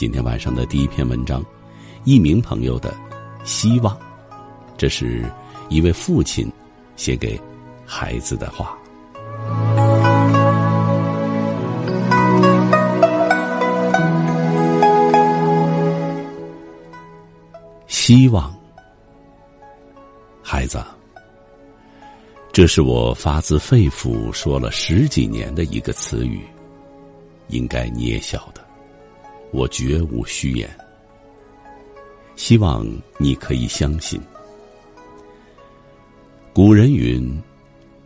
今天晚上的第一篇文章，一名朋友的希望，这是一位父亲写给孩子的话。希望，孩子，这是我发自肺腑说了十几年的一个词语，应该你也晓得，我绝无虚言。希望你可以相信。古人云：“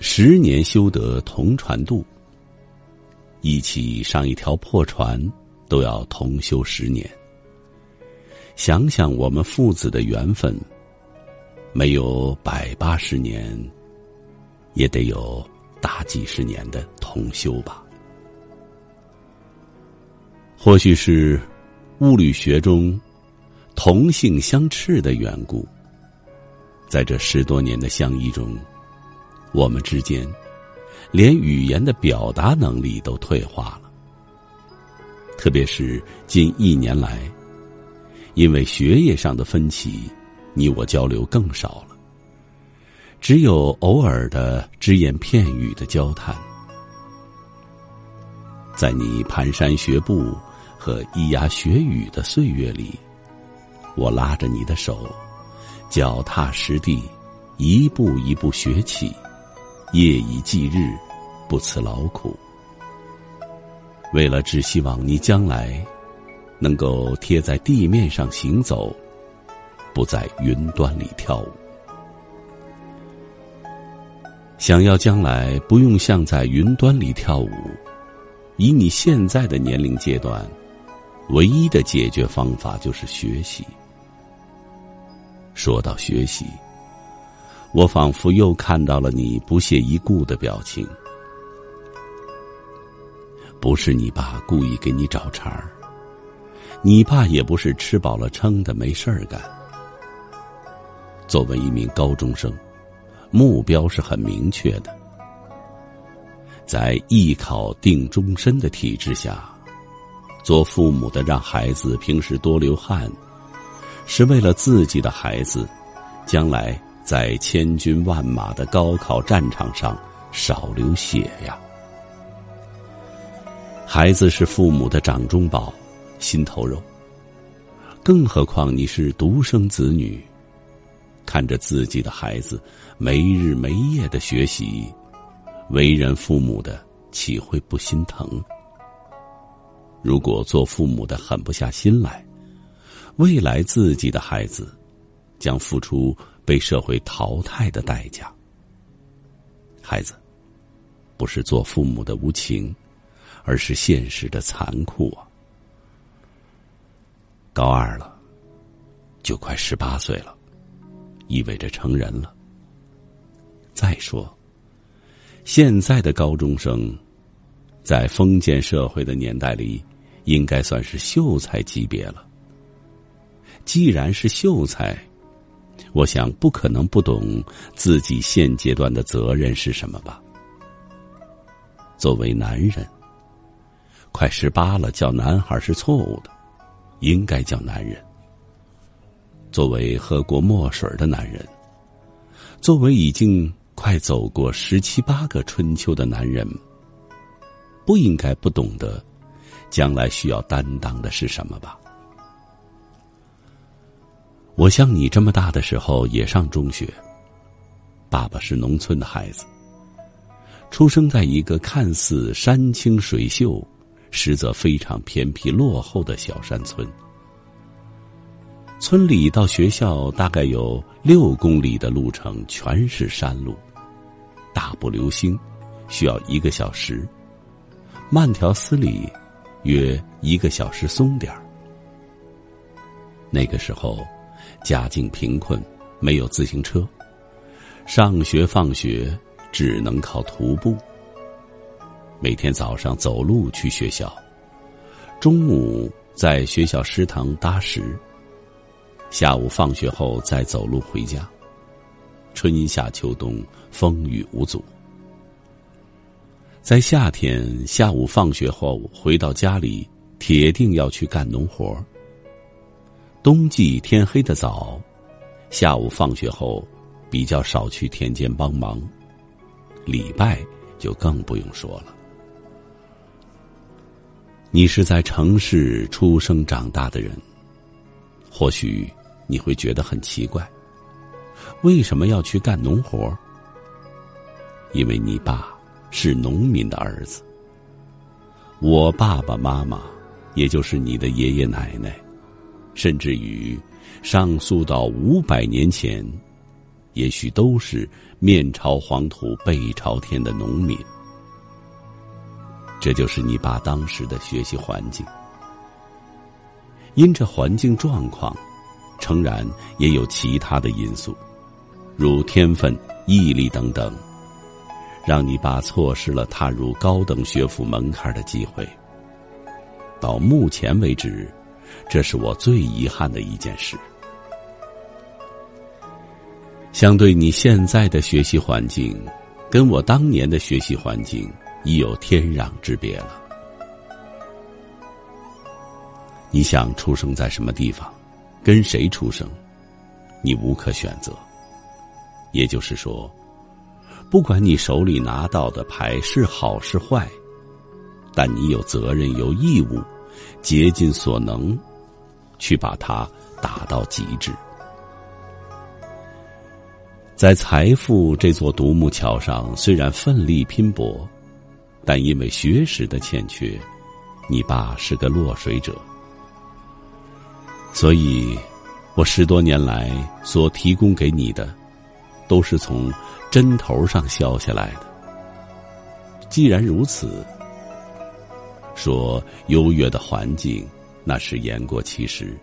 十年修得同船渡。”一起上一条破船，都要同修十年。想想我们父子的缘分，没有百八十年，也得有大几十年的同修吧。或许是物理学中同性相斥的缘故，在这十多年的相依中，我们之间连语言的表达能力都退化了。特别是近一年来。因为学业上的分歧，你我交流更少了。只有偶尔的只言片语的交谈。在你蹒跚学步和咿呀学语的岁月里，我拉着你的手，脚踏实地，一步一步学起，夜以继日，不辞劳苦。为了只希望你将来。能够贴在地面上行走，不在云端里跳舞。想要将来不用像在云端里跳舞，以你现在的年龄阶段，唯一的解决方法就是学习。说到学习，我仿佛又看到了你不屑一顾的表情。不是你爸故意给你找茬儿。你爸也不是吃饱了撑的没事儿干。作为一名高中生，目标是很明确的。在艺考定终身的体制下，做父母的让孩子平时多流汗，是为了自己的孩子将来在千军万马的高考战场上少流血呀。孩子是父母的掌中宝。心头肉。更何况你是独生子女，看着自己的孩子没日没夜的学习，为人父母的岂会不心疼？如果做父母的狠不下心来，未来自己的孩子将付出被社会淘汰的代价。孩子，不是做父母的无情，而是现实的残酷啊！高二了，就快十八岁了，意味着成人了。再说，现在的高中生，在封建社会的年代里，应该算是秀才级别了。既然是秀才，我想不可能不懂自己现阶段的责任是什么吧？作为男人，快十八了叫男孩是错误的。应该叫男人。作为喝过墨水的男人，作为已经快走过十七八个春秋的男人，不应该不懂得将来需要担当的是什么吧？我像你这么大的时候也上中学，爸爸是农村的孩子，出生在一个看似山清水秀。实则非常偏僻落后的小山村，村里到学校大概有六公里的路程，全是山路，大步流星需要一个小时，慢条斯理约一个小时松点儿。那个时候，家境贫困，没有自行车，上学放学只能靠徒步。每天早上走路去学校，中午在学校食堂搭食，下午放学后再走路回家。春夏秋冬风雨无阻。在夏天下午放学后回到家里，铁定要去干农活。冬季天黑的早，下午放学后比较少去田间帮忙，礼拜就更不用说了。你是在城市出生长大的人，或许你会觉得很奇怪，为什么要去干农活？因为你爸是农民的儿子。我爸爸妈妈，也就是你的爷爷奶奶，甚至于上溯到五百年前，也许都是面朝黄土背朝天的农民。这就是你爸当时的学习环境。因这环境状况，诚然也有其他的因素，如天分、毅力等等。让你爸错失了踏入高等学府门槛的机会。到目前为止，这是我最遗憾的一件事。相对你现在的学习环境，跟我当年的学习环境已有天壤之别了。你想出生在什么地方，跟谁出生，你无可选择。也就是说。不管你手里拿到的牌是好是坏，但你有责任、有义务，竭尽所能，去把它打到极致。在财富这座独木桥上，虽然奋力拼搏，但因为学识的欠缺，你爸是个落水者。所以，我十多年来所提供给你的，都是从。针头上削下来的。既然如此，说优越的环境那是言过其实，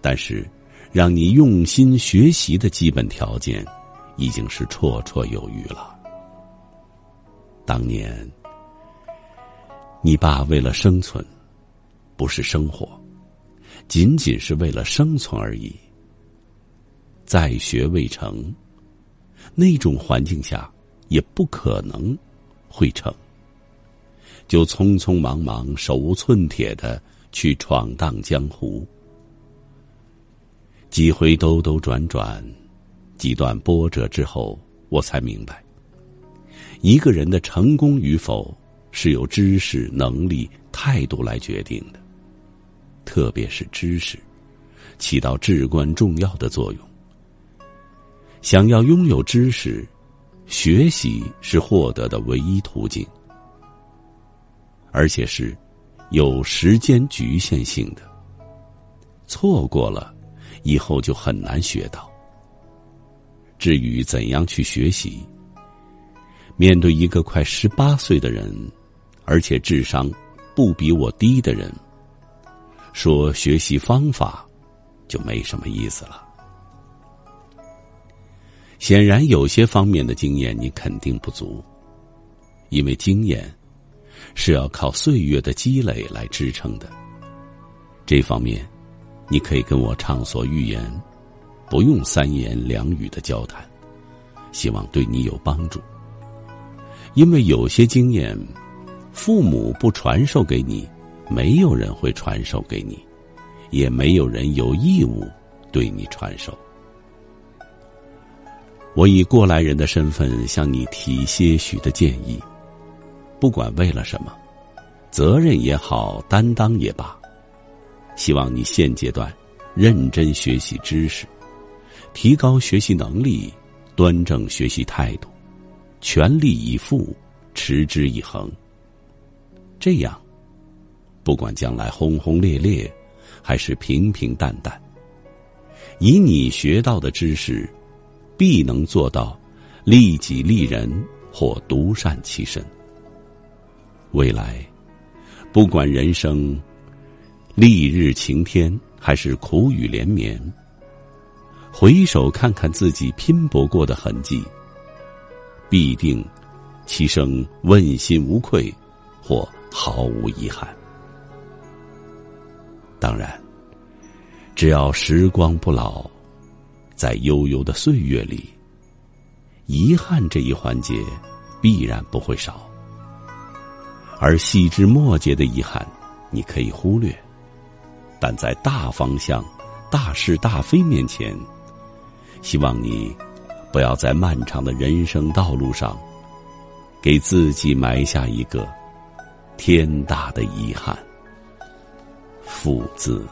但是让你用心学习的基本条件，已经是绰绰有余了。当年，你爸为了生存，不是生活，仅仅是为了生存而已。在学未成。那种环境下，也不可能会成。就匆匆忙忙、手无寸铁的去闯荡江湖，几回兜兜转转，几段波折之后，我才明白，一个人的成功与否是由知识、能力、态度来决定的，特别是知识，起到至关重要的作用。想要拥有知识，学习是获得的唯一途径，而且是有时间局限性的。错过了，以后就很难学到。至于怎样去学习，面对一个快十八岁的人，而且智商不比我低的人，说学习方法，就没什么意思了。显然，有些方面的经验你肯定不足，因为经验是要靠岁月的积累来支撑的。这方面，你可以跟我畅所欲言，不用三言两语的交谈，希望对你有帮助。因为有些经验，父母不传授给你，没有人会传授给你，也没有人有义务对你传授。我以过来人的身份向你提些许的建议，不管为了什么，责任也好，担当也罢，希望你现阶段认真学习知识，提高学习能力，端正学习态度，全力以赴，持之以恒。这样，不管将来轰轰烈烈，还是平平淡淡，以你学到的知识。必能做到利己利人或独善其身。未来，不管人生丽日晴天还是苦雨连绵，回首看看自己拼搏过的痕迹，必定其生问心无愧或毫无遗憾。当然，只要时光不老。在悠悠的岁月里，遗憾这一环节必然不会少，而细枝末节的遗憾你可以忽略，但在大方向、大是大非面前，希望你不要在漫长的人生道路上给自己埋下一个天大的遗憾。父字。